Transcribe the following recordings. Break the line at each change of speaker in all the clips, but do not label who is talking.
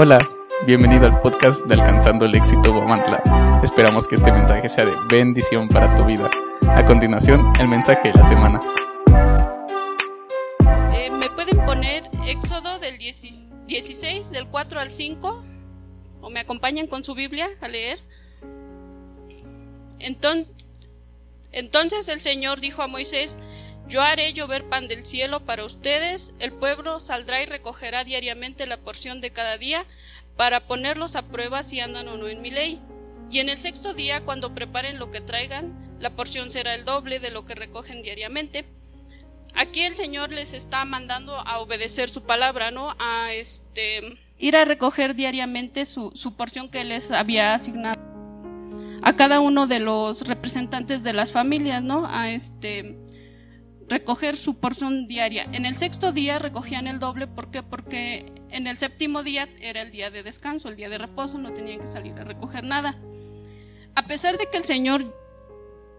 Hola, bienvenido al podcast de Alcanzando el Éxito Guamantla. Esperamos que este mensaje sea de bendición para tu vida. A continuación, el mensaje de la semana.
Eh, ¿Me pueden poner Éxodo del 16, del 4 al 5? ¿O me acompañan con su Biblia a leer? Entonces, entonces el Señor dijo a Moisés, yo haré llover pan del cielo para ustedes, el pueblo saldrá y recogerá diariamente la porción de cada día para ponerlos a prueba si andan o no en mi ley. Y en el sexto día, cuando preparen lo que traigan, la porción será el doble de lo que recogen diariamente. Aquí el Señor les está mandando a obedecer su palabra, ¿no? A este ir a recoger diariamente su, su porción que les había asignado a cada uno de los representantes de las familias, ¿no? A este recoger su porción diaria. En el sexto día recogían el doble, ¿por qué? Porque en el séptimo día era el día de descanso, el día de reposo, no tenían que salir a recoger nada. A pesar de que el Señor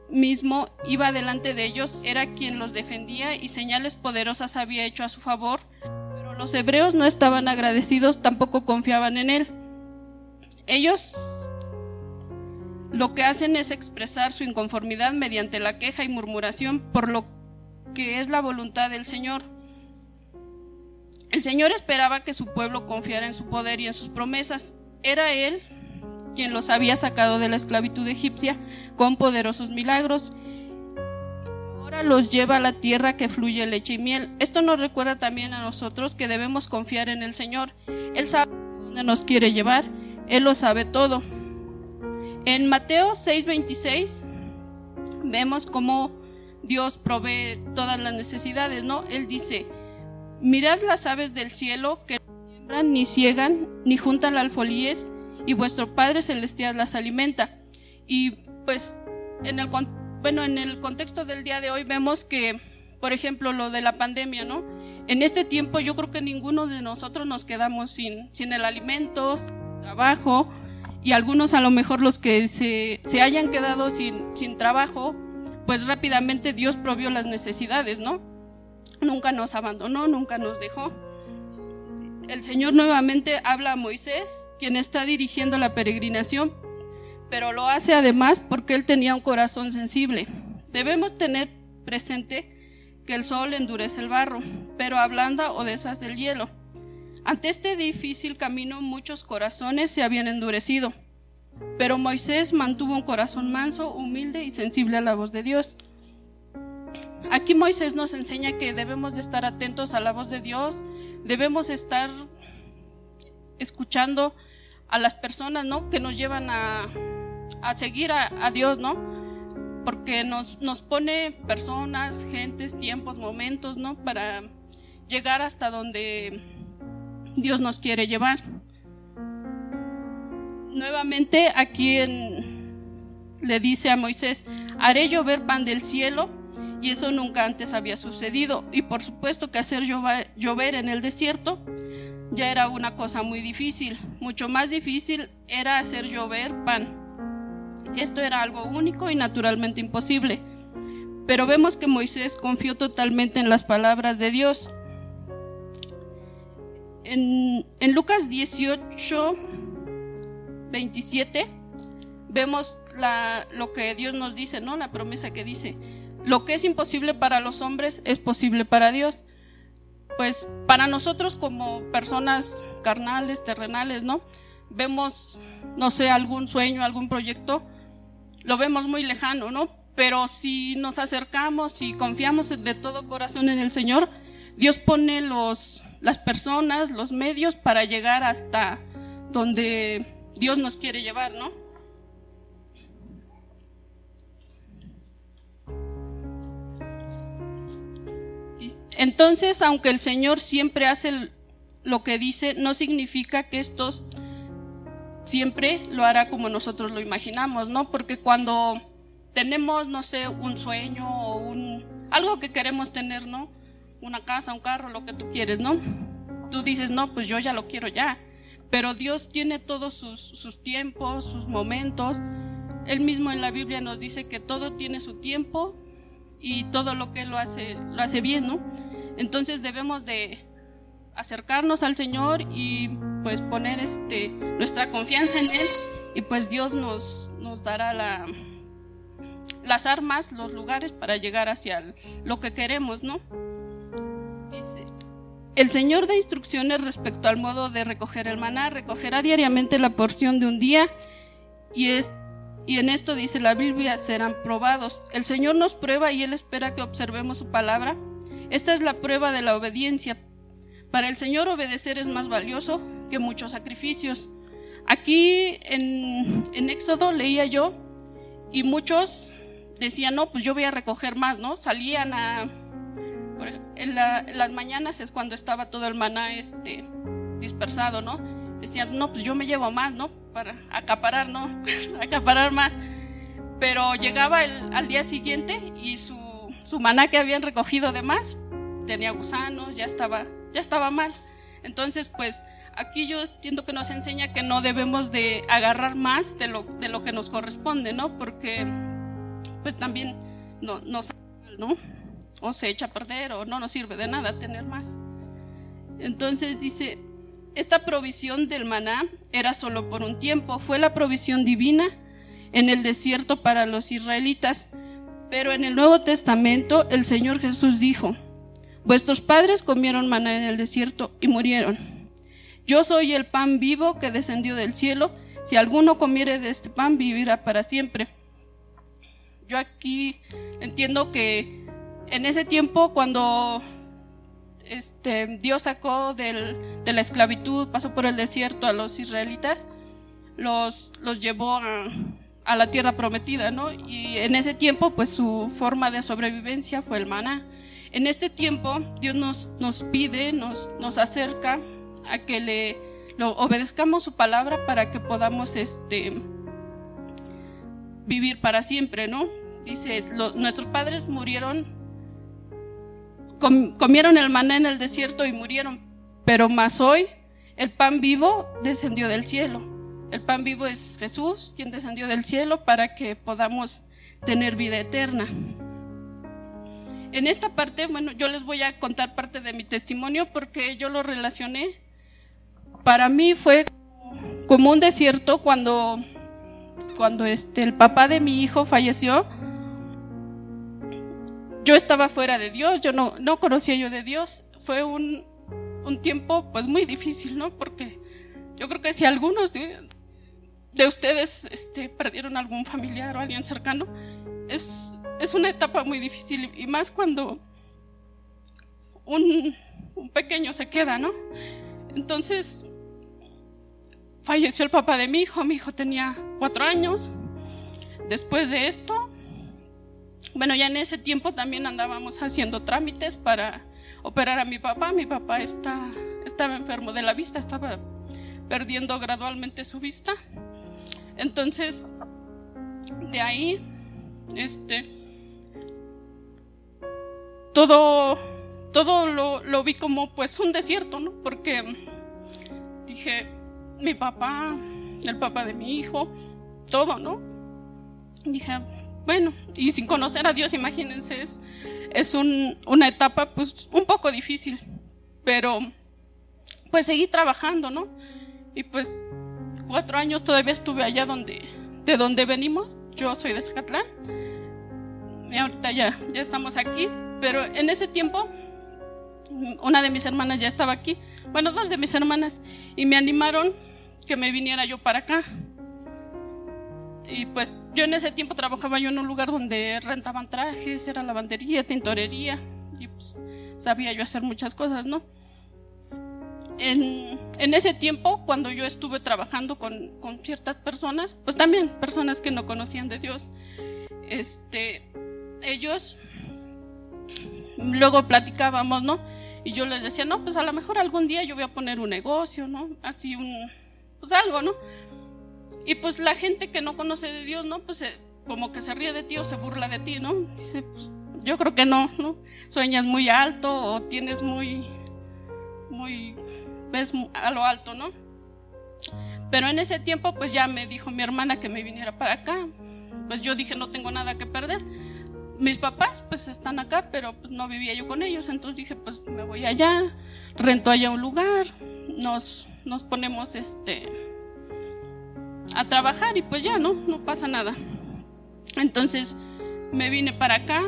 mismo iba delante de ellos, era quien los defendía y señales poderosas había hecho a su favor, pero los hebreos no estaban agradecidos, tampoco confiaban en él. Ellos lo que hacen es expresar su inconformidad mediante la queja y murmuración por lo que es la voluntad del Señor. El Señor esperaba que su pueblo confiara en su poder y en sus promesas. Era Él quien los había sacado de la esclavitud egipcia con poderosos milagros. Ahora los lleva a la tierra que fluye leche y miel. Esto nos recuerda también a nosotros que debemos confiar en el Señor. Él sabe dónde nos quiere llevar. Él lo sabe todo. En Mateo 6:26 vemos cómo Dios provee todas las necesidades, ¿no? Él dice, mirad las aves del cielo que no siembran, ni ciegan, ni juntan alfolíes, y vuestro Padre Celestial las alimenta. Y pues en el, bueno, en el contexto del día de hoy vemos que, por ejemplo, lo de la pandemia, ¿no? En este tiempo yo creo que ninguno de nosotros nos quedamos sin, sin el alimento, sin trabajo, y algunos a lo mejor los que se, se hayan quedado sin, sin trabajo, pues rápidamente Dios provió las necesidades, ¿no? Nunca nos abandonó, nunca nos dejó. El Señor nuevamente habla a Moisés, quien está dirigiendo la peregrinación, pero lo hace además porque él tenía un corazón sensible. Debemos tener presente que el sol endurece el barro, pero ablanda o deshace el hielo. Ante este difícil camino muchos corazones se habían endurecido pero Moisés mantuvo un corazón manso, humilde y sensible a la voz de Dios. Aquí Moisés nos enseña que debemos de estar atentos a la voz de Dios, debemos estar escuchando a las personas, ¿no? Que nos llevan a, seguir a, Dios, ¿no? Porque nos, nos pone personas, gentes, tiempos, momentos, ¿no? Para llegar hasta donde Dios nos quiere llevar nuevamente aquí le dice a Moisés, haré llover pan del cielo y eso nunca antes había sucedido. Y por supuesto que hacer llover en el desierto ya era una cosa muy difícil. Mucho más difícil era hacer llover pan. Esto era algo único y naturalmente imposible. Pero vemos que Moisés confió totalmente en las palabras de Dios. En, en Lucas 18, 27 vemos lo que Dios nos dice, ¿no? La promesa que dice, lo que es imposible para los hombres es posible para Dios. Pues para nosotros como personas carnales, terrenales, ¿no? Vemos, no sé, algún sueño, algún proyecto, lo vemos muy lejano, ¿no? Pero si nos acercamos y confiamos de todo corazón en el Señor, Dios pone los, las personas, los medios para llegar hasta donde Dios nos quiere llevar, ¿no? Entonces, aunque el Señor siempre hace lo que dice, no significa que estos siempre lo hará como nosotros lo imaginamos, ¿no? Porque cuando tenemos, no sé, un sueño o un algo que queremos tener, ¿no? Una casa, un carro, lo que tú quieres, ¿no? Tú dices, no, pues yo ya lo quiero ya. Pero Dios tiene todos sus, tiempos, sus momentos. Él mismo en la Biblia nos dice que todo tiene su tiempo y todo lo que lo hace, lo hace bien, ¿no? Entonces debemos de acercarnos al Señor y pues poner este nuestra confianza en él y pues Dios nos, nos dará la, las armas, los lugares para llegar hacia lo que queremos, ¿no? El Señor da instrucciones respecto al modo de recoger el maná, recogerá diariamente la porción de un día y es y en esto dice la Biblia, serán probados. El Señor nos prueba y Él espera que observemos su palabra. Esta es la prueba de la obediencia. Para el Señor obedecer es más valioso que muchos sacrificios. Aquí en, en Éxodo leía yo y muchos decían, no, pues yo voy a recoger más, ¿no? Salían a... En, las mañanas es cuando estaba todo el maná este, dispersado, ¿no? Decían, no, pues yo me llevo más, ¿no? Para acaparar, ¿no? acaparar más. Pero llegaba el, al día siguiente y su, su maná que habían recogido de más tenía gusanos, ya estaba, ya estaba mal. Entonces, pues aquí yo entiendo que nos enseña que no debemos de agarrar más de lo, de lo que nos corresponde, ¿no? Porque pues también no, no, ¿no? O se echa a perder o no nos sirve de nada tener más. Entonces dice, esta provisión del maná era solo por un tiempo, fue la provisión divina en el desierto para los israelitas. Pero en el Nuevo Testamento el Señor Jesús dijo, vuestros padres comieron maná en el desierto y murieron. Yo soy el pan vivo que descendió del cielo, si alguno comiere de este pan vivirá para siempre yo aquí entiendo que en ese tiempo cuando este, Dios sacó de la esclavitud, pasó por el desierto a los israelitas, los, los llevó a, la tierra prometida, ¿no? Y en ese tiempo, pues su forma de sobrevivencia fue el maná. En este tiempo, Dios nos, nos pide, nos, nos acerca a que le obedezcamos su palabra para que podamos este, vivir para siempre, ¿no? Dice, nuestros padres murieron, comieron el maná en el desierto y murieron, pero más hoy el pan vivo descendió del cielo. El pan vivo es Jesús, quien descendió del cielo para que podamos tener vida eterna. En esta parte, bueno, yo les voy a contar parte de mi testimonio porque yo lo relacioné. Para mí fue como un desierto cuando, cuando este, el papá de mi hijo falleció yo estaba fuera de Dios, yo no, no conocía yo de Dios. Fue un, un tiempo pues muy difícil, ¿no? Porque yo creo que si algunos de, de ustedes este, perdieron algún familiar o alguien cercano, es, es una etapa muy difícil y más cuando un, un pequeño se queda, ¿no? Entonces, falleció el papá de mi hijo, mi hijo tenía cuatro años. Después de esto, bueno, ya en ese tiempo también andábamos haciendo trámites para operar a mi papá. Mi papá está, estaba enfermo de la vista, estaba perdiendo gradualmente su vista. Entonces, de ahí, este, todo, todo lo, lo vi como pues un desierto, ¿no? Porque dije, mi papá, el papá de mi hijo, todo, ¿no? Dije, bueno, y sin conocer a Dios, imagínense, es, es una etapa pues un poco difícil, pero pues seguí trabajando, ¿no? Y pues cuatro años todavía estuve allá donde, de donde venimos, yo soy de Zacatlán, y ahorita ya, ya estamos aquí, pero en ese tiempo una de mis hermanas ya estaba aquí, bueno, dos de mis hermanas, y me animaron que me viniera yo para acá y pues yo en ese tiempo trabajaba yo en un lugar donde rentaban trajes, era lavandería, tintorería, y pues sabía yo hacer muchas cosas, ¿no? En, en ese tiempo, cuando yo estuve trabajando con, con, ciertas personas, pues también personas que no conocían de Dios, este, ellos luego platicábamos, ¿no? Y yo les decía, no, pues a lo mejor algún día yo voy a poner un negocio, ¿no? Así un, pues algo, ¿no? Y pues la gente que no conoce de Dios, ¿no? Pues eh, como que se ríe de ti o se burla de ti, ¿no? Dice, pues yo creo que no, ¿no? Sueñas muy alto o tienes muy, muy, ves a lo alto, ¿no? Pero en ese tiempo pues ya me dijo mi hermana que me viniera para acá. Pues yo dije, no tengo nada que perder. Mis papás pues están acá, pero pues no vivía yo con ellos. Entonces dije, pues me voy allá, rento allá un lugar, nos nos ponemos este a trabajar y pues ya, ¿no? No pasa nada. Entonces me vine para acá,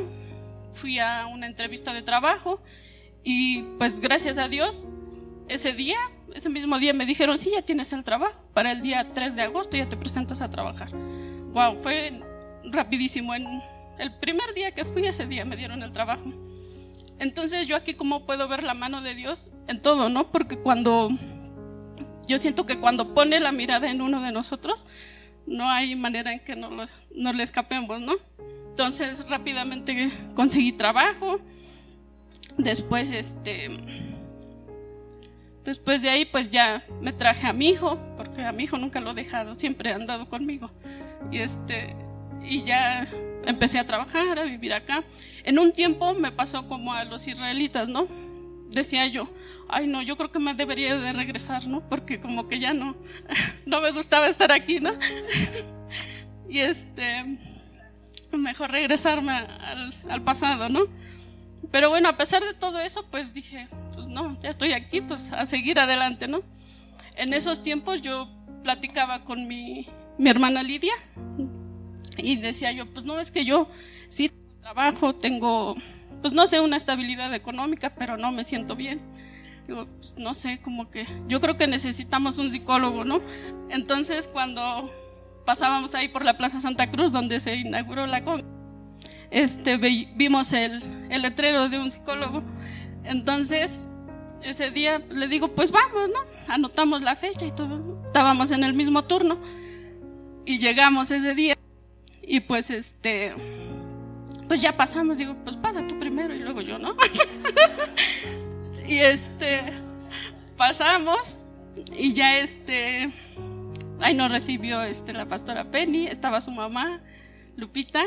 fui a una entrevista de trabajo y pues gracias a Dios ese día, ese mismo día me dijeron, sí, ya tienes el trabajo, para el día 3 de agosto ya te presentas a trabajar. Wow, fue rapidísimo. En el primer día que fui, ese día me dieron el trabajo. Entonces yo aquí como puedo ver la mano de Dios en todo, ¿no? Porque cuando yo siento que cuando pone la mirada en uno de nosotros, no hay manera en que no, no le escapemos, ¿no? Entonces rápidamente conseguí trabajo. Después, este, después de ahí, pues ya me traje a mi hijo, porque a mi hijo nunca lo he dejado, siempre ha andado conmigo. Y este, y ya empecé a trabajar, a vivir acá. En un tiempo me pasó como a los israelitas, ¿no? Decía yo, ay no, yo creo que me debería de regresar, ¿no? Porque como que ya no, no me gustaba estar aquí, ¿no? y este, mejor regresarme al, pasado, ¿no? Pero bueno, a pesar de todo eso, pues dije, pues no, ya estoy aquí, pues a seguir adelante, ¿no? En esos tiempos yo platicaba con mi, mi hermana Lidia, y decía yo, pues no, es que yo sí trabajo, tengo, pues no sé, una estabilidad económica, pero no me siento bien. Digo, pues no sé, como que yo creo que necesitamos un psicólogo, ¿no? Entonces cuando pasábamos ahí por la Plaza Santa Cruz, donde se inauguró la con este, vimos el, el letrero de un psicólogo. Entonces, ese día le digo, pues vamos, ¿no? Anotamos la fecha y todo. Estábamos en el mismo turno y llegamos ese día. Y pues este, pues ya pasamos, digo, pues pasa tú primero y luego yo, ¿no? y este, pasamos y ya este, ahí nos recibió este, la pastora Penny, estaba su mamá, Lupita.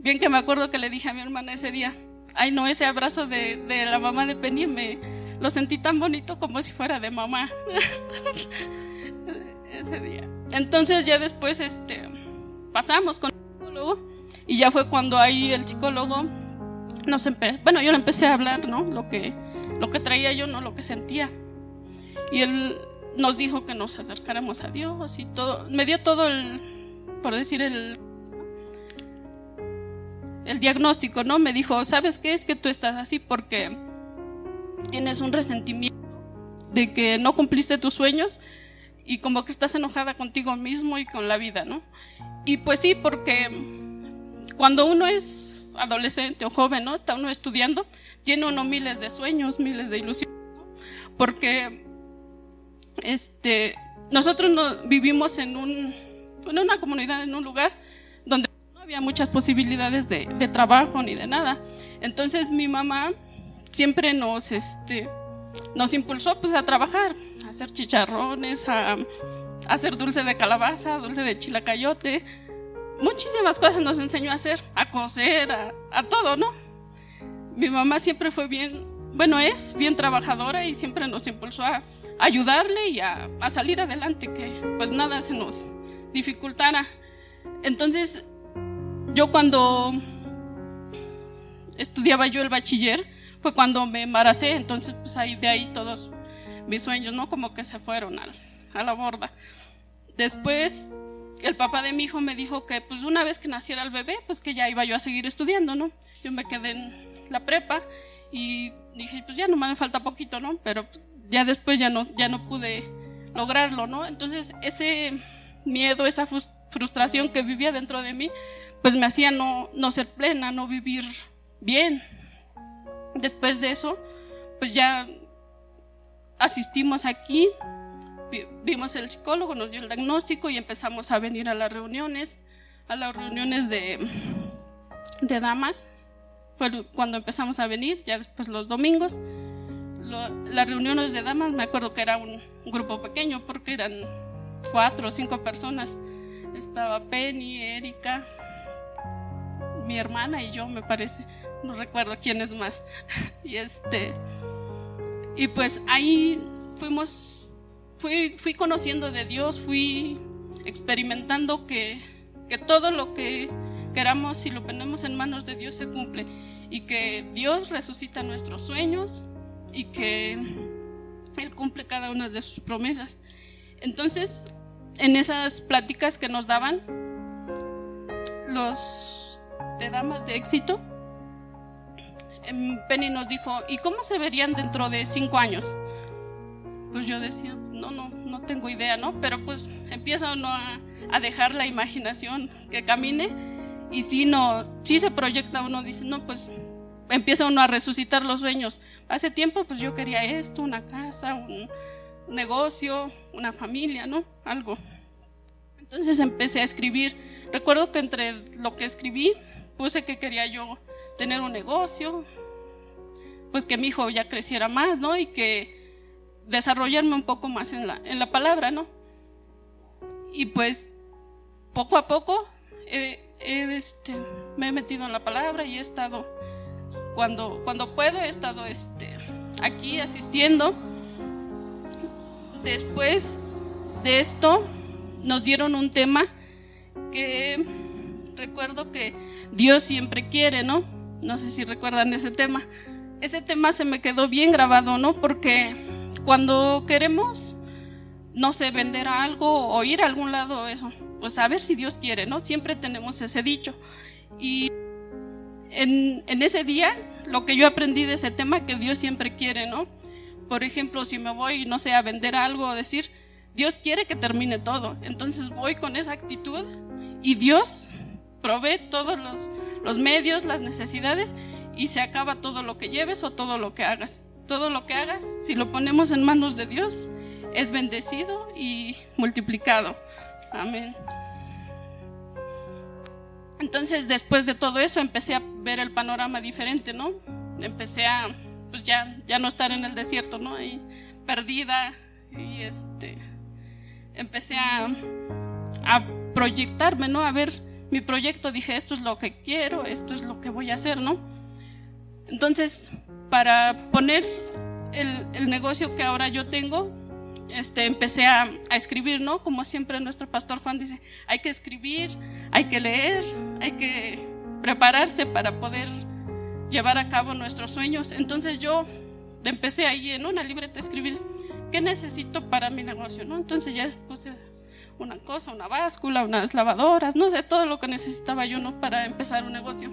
Bien que me acuerdo que le dije a mi hermana ese día, ay no, ese abrazo de, de la mamá de Penny me lo sentí tan bonito como si fuera de mamá. ese día. Entonces ya después este, pasamos con y ya fue cuando ahí el psicólogo nos empezó, bueno, yo le empecé a hablar, ¿no? Lo que, lo que traía yo, no lo que sentía. Y él nos dijo que nos acercáramos a Dios y todo. Me dio todo el, por decir, el, el diagnóstico, ¿no? Me dijo, ¿sabes qué? Es que tú estás así porque tienes un resentimiento de que no cumpliste tus sueños y como que estás enojada contigo mismo y con la vida, ¿no? Y pues sí, porque cuando uno es adolescente o joven, ¿no? Está uno estudiando, tiene uno miles de sueños, miles de ilusiones, porque este, nosotros no, vivimos en, un, en una comunidad, en un lugar donde no había muchas posibilidades de, de trabajo ni de nada. Entonces mi mamá siempre nos, este, nos impulsó pues, a trabajar, a hacer chicharrones, a, a hacer dulce de calabaza, dulce de chilacayote, muchísimas cosas nos enseñó a hacer, a coser, a, todo, ¿no? Mi mamá siempre fue bien, bueno, es bien trabajadora y siempre nos impulsó a ayudarle y a, salir adelante, que pues nada se nos dificultara. Entonces, yo cuando estudiaba yo el bachiller, fue cuando me embaracé, entonces pues ahí de ahí todos mis sueños, ¿no? Como que se fueron a la borda. Después el papá de mi hijo me dijo que pues una vez que naciera el bebé, pues que ya iba yo a seguir estudiando, ¿no? Yo me quedé en la prepa y dije, pues ya no me falta poquito, ¿no? Pero ya después ya no, ya no pude lograrlo, ¿no? Entonces ese miedo, esa frustración que vivía dentro de mí, pues me hacía no, no ser plena, no vivir bien. Después de eso, pues ya asistimos aquí vimos el psicólogo, nos dio el diagnóstico y empezamos a venir a las reuniones, a las reuniones de, de damas. Fue cuando empezamos a venir, ya después los domingos. las reuniones de damas, me acuerdo que era un, grupo pequeño porque eran cuatro o cinco personas. Estaba Penny, Erika, mi hermana y yo, me parece. No recuerdo quién es más. y este. Y pues ahí fuimos fui, fui conociendo de Dios, fui experimentando que, que todo lo que queramos, si lo ponemos en manos de Dios, se cumple. Y que Dios resucita nuestros sueños y que Él cumple cada una de sus promesas. Entonces, en esas pláticas que nos daban los de damas de éxito, em, Penny nos dijo, ¿y cómo se verían dentro de cinco años? Pues yo decía, no, no, no tengo idea, ¿no? Pero pues empieza uno a, a dejar la imaginación que camine y si no, si se proyecta uno, dice, no, pues empieza uno a resucitar los sueños. Hace tiempo pues yo quería esto, una casa, un negocio, una familia, ¿no? Algo. Entonces empecé a escribir. Recuerdo que entre lo que escribí puse que quería yo tener un negocio, pues que mi hijo ya creciera más, ¿no? Y que desarrollarme un poco más en la, en la palabra, ¿no? Y pues poco a poco este, me he metido en la palabra y he estado, cuando, cuando puedo, he estado este, aquí asistiendo. Después de esto, nos dieron un tema que recuerdo que Dios siempre quiere, ¿no? No sé si recuerdan ese tema. Ese tema se me quedó bien grabado, ¿no? Porque cuando queremos, no sé, vender algo o ir a algún lado, eso, pues a ver si Dios quiere, ¿no? Siempre tenemos ese dicho. Y en, en ese día, lo que yo aprendí de ese tema, que Dios siempre quiere, ¿no? Por ejemplo, si me voy, no sé, a vender algo o decir, Dios quiere que termine todo. Entonces voy con esa actitud y Dios provee todos los, los medios, las necesidades y se acaba todo lo que lleves o todo lo que hagas. Todo lo que hagas, si lo ponemos en manos de Dios, es bendecido y multiplicado. Amén. Entonces, después de todo eso, empecé a ver el panorama diferente, ¿no? Empecé a, pues ya, ya no estar en el desierto, ¿no? Ahí perdida y este, empecé a, a proyectarme, ¿no? A ver mi proyecto, dije, esto es lo que quiero, esto es lo que voy a hacer, ¿no? Entonces, para poner el, negocio que ahora yo tengo, este, empecé a, escribir, ¿no? Como siempre nuestro pastor Juan dice, hay que escribir, hay que leer, hay que prepararse para poder llevar a cabo nuestros sueños. Entonces yo empecé ahí en una libreta a escribir, ¿qué necesito para mi negocio? ¿no? Entonces ya puse una cosa, una báscula, unas lavadoras, no sé, todo lo que necesitaba yo ¿no? para empezar un negocio.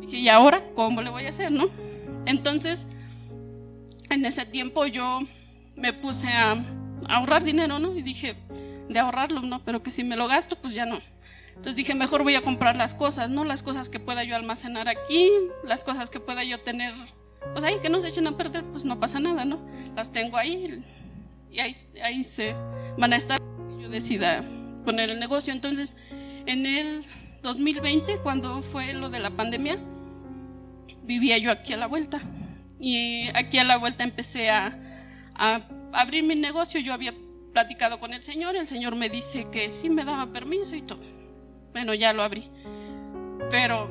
Dije, ¿y ahora cómo le voy a hacer? ¿no? Entonces, en ese tiempo yo me puse a ahorrar dinero, ¿no? Y dije, de ahorrarlo, ¿no? Pero que si me lo gasto, pues ya no. Entonces dije, mejor voy a comprar las cosas, ¿no? Las cosas que pueda yo almacenar aquí, las cosas que pueda yo tener, pues ahí que no se echen a perder, pues no pasa nada, ¿no? Las tengo ahí y ahí, ahí se van a estar. Yo decida poner el negocio. Entonces, en el 2020, cuando fue lo de la pandemia, vivía yo aquí a la vuelta. Y aquí a la vuelta empecé a a abrir mi negocio, yo había platicado con el Señor, el Señor me dice que sí me daba permiso y todo. Bueno, ya lo abrí. Pero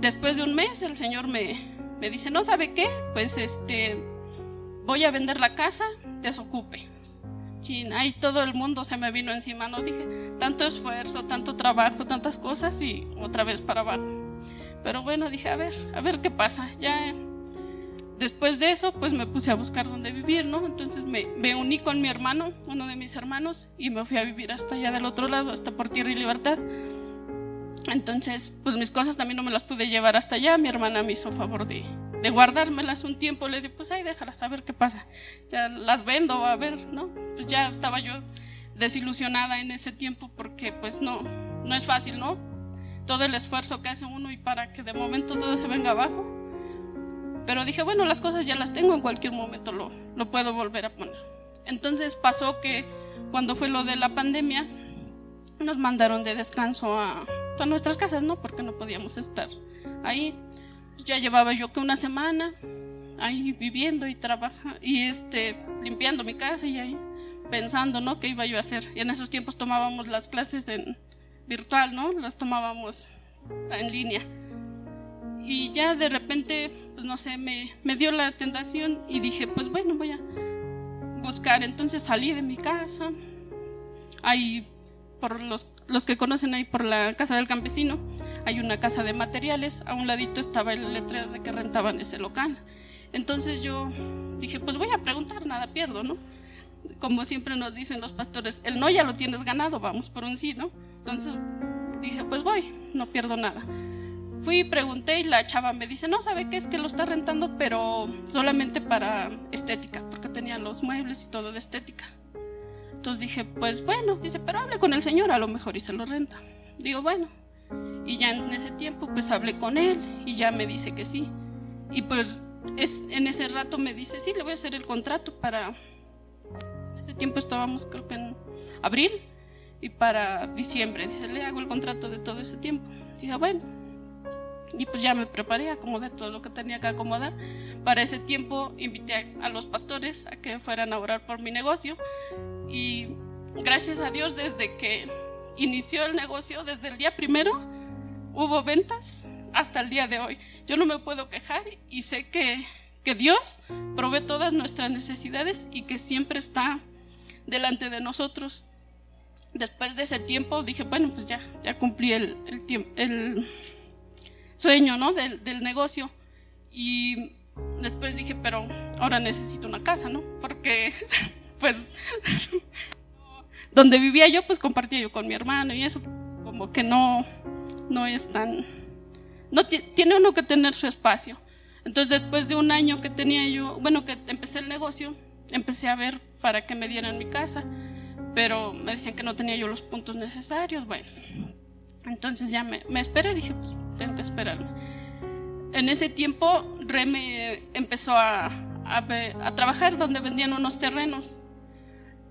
después de un mes el Señor me, me dice, ¿no sabe qué? Pues este, voy a vender la casa, desocupe. Chin, ahí todo el mundo se me vino encima, no dije, tanto esfuerzo, tanto trabajo, tantas cosas y otra vez para abajo. Pero bueno, dije, a ver, a ver qué pasa. Ya Después de eso, pues me puse a buscar dónde vivir, ¿no? Entonces me, me, uní con mi hermano, uno de mis hermanos, y me fui a vivir hasta allá del otro lado, hasta por Tierra y Libertad. Entonces, pues mis cosas también no me las pude llevar hasta allá. Mi hermana me hizo favor de, de guardármelas un tiempo. Le dije, pues ahí déjalas a ver qué pasa. Ya las vendo, a ver, ¿no? Pues ya estaba yo desilusionada en ese tiempo porque pues no, no es fácil, ¿no? Todo el esfuerzo que hace uno y para que de momento todo se venga abajo pero dije, bueno, las cosas ya las tengo, en cualquier momento lo, lo puedo volver a poner. Entonces pasó que cuando fue lo de la pandemia, nos mandaron de descanso a, a nuestras casas, ¿no? Porque no podíamos estar ahí. Ya llevaba yo que una semana ahí viviendo y trabajando y este, limpiando mi casa y ahí pensando, ¿no? ¿Qué iba yo a hacer? Y en esos tiempos tomábamos las clases en virtual, ¿no? Las tomábamos en línea. Y ya de repente, pues no sé, me, me dio la tentación y dije, pues bueno, voy a buscar. Entonces salí de mi casa, ahí por los, los que conocen ahí por la casa del campesino, hay una casa de materiales, a un ladito estaba el letrero de que rentaban ese local. Entonces yo dije, pues voy a preguntar, nada pierdo, ¿no? Como siempre nos dicen los pastores, el no ya lo tienes ganado, vamos por un sí, ¿no? Entonces dije, pues voy, no pierdo nada. Fui y pregunté y la chava me dice, no, ¿sabe qué? Es que lo está rentando, pero solamente para estética, porque tenía los muebles y todo de estética. Entonces dije, pues bueno, dice, pero hable con el señor, a lo mejor y se lo renta. Digo, bueno. Y ya en ese tiempo, pues hablé con él y ya me dice que sí. Y pues es, en ese rato me dice, sí, le voy a hacer el contrato para... En ese tiempo estábamos, creo que en abril, y para diciembre. Dice, le hago el contrato de todo ese tiempo. Dije, bueno. Y pues ya me preparé, acomodé todo lo que tenía que acomodar. Para ese tiempo invité a, los pastores a que fueran a orar por mi negocio. Y gracias a Dios, desde que inició el negocio, desde el día primero, hubo ventas hasta el día de hoy. Yo no me puedo quejar y sé que, que Dios provee todas nuestras necesidades y que siempre está delante de nosotros. Después de ese tiempo dije, bueno, pues ya, ya cumplí el, el, el sueño ¿no? del, del negocio. Y después dije, pero ahora necesito una casa, ¿no? Porque, pues, donde vivía yo, pues compartía yo con mi hermano y eso, como que no, no es tan no tiene uno que tener su espacio. Entonces después de un año que tenía yo, bueno, que empecé el negocio, empecé a ver para que me dieran mi casa, pero me decían que no tenía yo los puntos necesarios, bueno. Entonces ya me, me esperé, dije, pues tengo que esperarme. En ese tiempo Reme empezó a, a, a trabajar donde vendían unos terrenos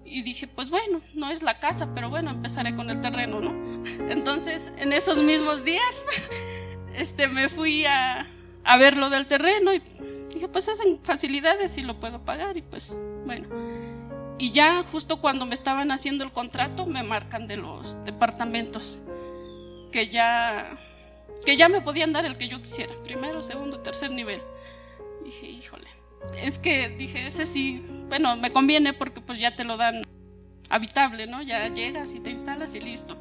y dije, pues bueno, no es la casa, pero bueno, empezaré con el terreno, ¿no? Entonces, en esos mismos días este, me fui a, a ver lo del terreno y dije, pues hacen facilidades y lo puedo pagar y pues bueno. Y ya justo cuando me estaban haciendo el contrato me marcan de los departamentos que ya que ya me podían dar el que yo quisiera, primero, segundo, tercer nivel. Dije, híjole, es que dije, ese sí, bueno, me conviene porque pues ya te lo dan habitable, ¿no? Ya llegas y te instalas y listo.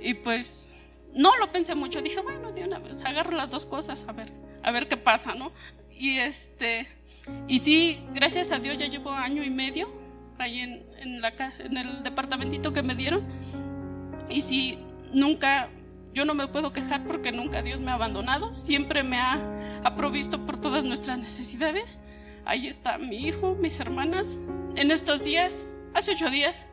Y pues no lo pensé mucho, dije, bueno, de una vez, agarro las dos cosas, a ver, a ver qué pasa, ¿no? Y este, y sí, gracias a Dios ya llevo año y medio ahí en, en, la, en el departamentito que me dieron. Y sí, nunca, yo no me puedo quejar porque nunca Dios me ha abandonado, siempre me ha, provisto por todas nuestras necesidades. Ahí está mi hijo, mis hermanas. En estos días, hace ocho días,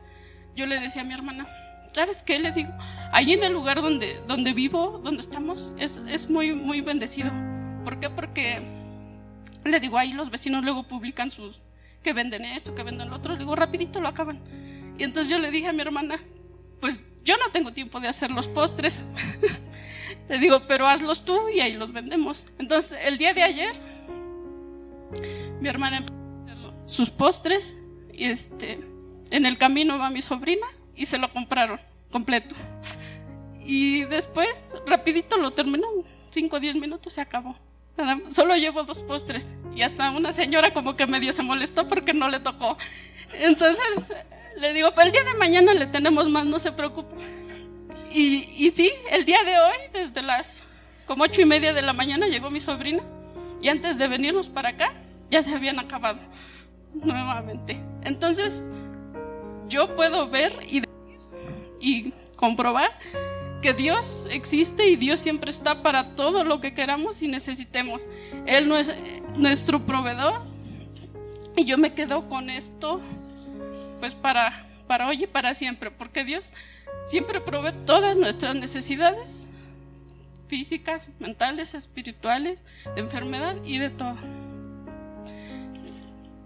yo le decía a mi hermana, ¿sabes qué? Le digo, ahí en el lugar donde, donde vivo, donde estamos, es, es muy, muy bendecido. ¿Por qué? Porque le digo, ahí los vecinos luego publican sus, que venden esto, que venden lo otro. Le digo, rapidito lo acaban. Y entonces yo le dije a mi hermana, pues yo no tengo tiempo de hacer los postres. le digo, pero hazlos tú y ahí los vendemos. Entonces, el día de ayer, mi hermana empezó a hacer sus postres y este, en el camino va mi sobrina y se lo compraron completo. Y después, rapidito lo terminó, 5 o 10 minutos se acabó. solo llevo dos postres y hasta una señora como que medio se molestó porque no le tocó. Entonces le digo, pero el día de mañana le tenemos más, no se preocupe. Y, y sí, el día de hoy, desde las como ocho y media de la mañana llegó mi sobrina y antes de venirnos para acá ya se habían acabado nuevamente. Entonces yo puedo ver y y comprobar que Dios existe y Dios siempre está para todo lo que queramos y necesitemos. Él no es nuestro proveedor y yo me quedo con esto pues para, para hoy y para siempre, porque Dios siempre provee todas nuestras necesidades físicas, mentales, espirituales, de enfermedad y de todo.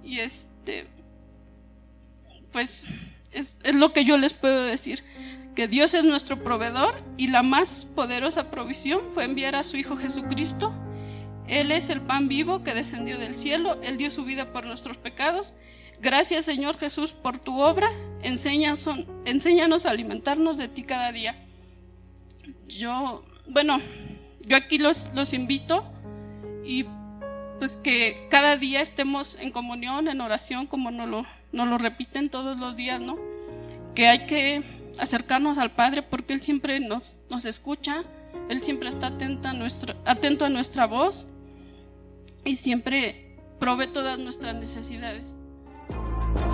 Y este, pues es, lo que yo les puedo decir, que Dios es nuestro proveedor y la más poderosa provisión fue enviar a su Hijo Jesucristo. Él es el pan vivo que descendió del cielo, Él dio su vida por nuestros pecados. Gracias Señor Jesús por tu obra, enséñanos, a alimentarnos de ti cada día. Yo, bueno, yo aquí los, los invito y pues que cada día estemos en comunión, en oración, como nos lo, lo repiten todos los días, ¿no? Que hay que acercarnos al Padre porque Él siempre nos, nos escucha, Él siempre está atento a, atento a nuestra voz y siempre provee todas nuestras necesidades. Thank you.